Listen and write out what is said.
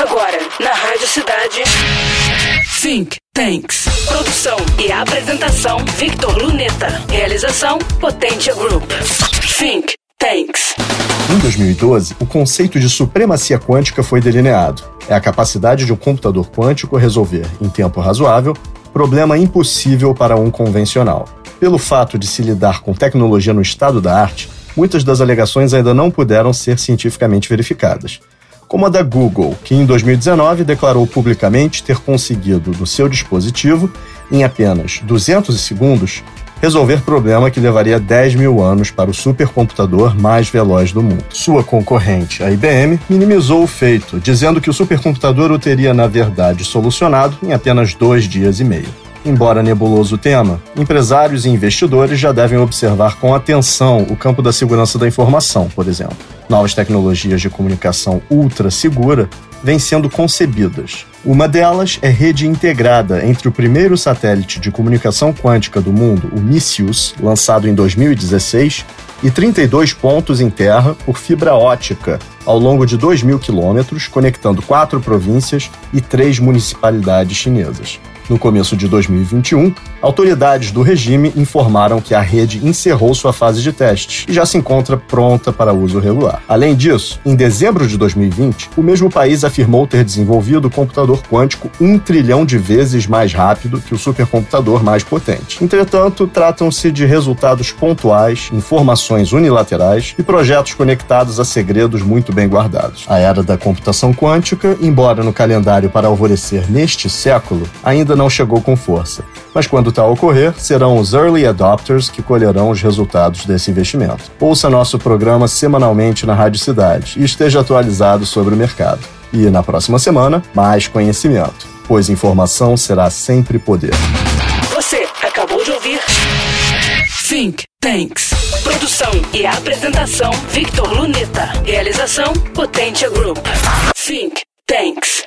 Agora, na Rádio Cidade. Think Tanks. Produção e apresentação: Victor Luneta. Realização: Potência Group. Think Tanks. Em 2012, o conceito de supremacia quântica foi delineado. É a capacidade de um computador quântico resolver, em tempo razoável, problema impossível para um convencional. Pelo fato de se lidar com tecnologia no estado da arte, muitas das alegações ainda não puderam ser cientificamente verificadas. Como a da Google, que em 2019 declarou publicamente ter conseguido, no seu dispositivo, em apenas 200 segundos, resolver problema que levaria 10 mil anos para o supercomputador mais veloz do mundo. Sua concorrente, a IBM, minimizou o feito, dizendo que o supercomputador o teria, na verdade, solucionado em apenas dois dias e meio. Embora nebuloso o tema, empresários e investidores já devem observar com atenção o campo da segurança da informação, por exemplo. Novas tecnologias de comunicação ultra segura vêm sendo concebidas. Uma delas é rede integrada entre o primeiro satélite de comunicação quântica do mundo, o Missius, lançado em 2016, e 32 pontos em terra por fibra ótica ao longo de 2 mil quilômetros, conectando quatro províncias e três municipalidades chinesas. No começo de 2021, autoridades do regime informaram que a rede encerrou sua fase de teste e já se encontra pronta para uso regular. Além disso, em dezembro de 2020, o mesmo país afirmou ter desenvolvido o computador quântico um trilhão de vezes mais rápido que o supercomputador mais potente. Entretanto, tratam-se de resultados pontuais, informações unilaterais e projetos conectados a segredos muito bem guardados. A era da computação quântica, embora no calendário para alvorecer neste século, ainda não chegou com força. Mas quando tal ocorrer, serão os early adopters que colherão os resultados desse investimento. Ouça nosso programa semanalmente na Rádio Cidade e esteja atualizado sobre o mercado. E na próxima semana, mais conhecimento, pois informação será sempre poder. Você acabou de ouvir Think Tanks. Produção e apresentação: Victor Luneta. Realização: Potência Group. Think Tanks.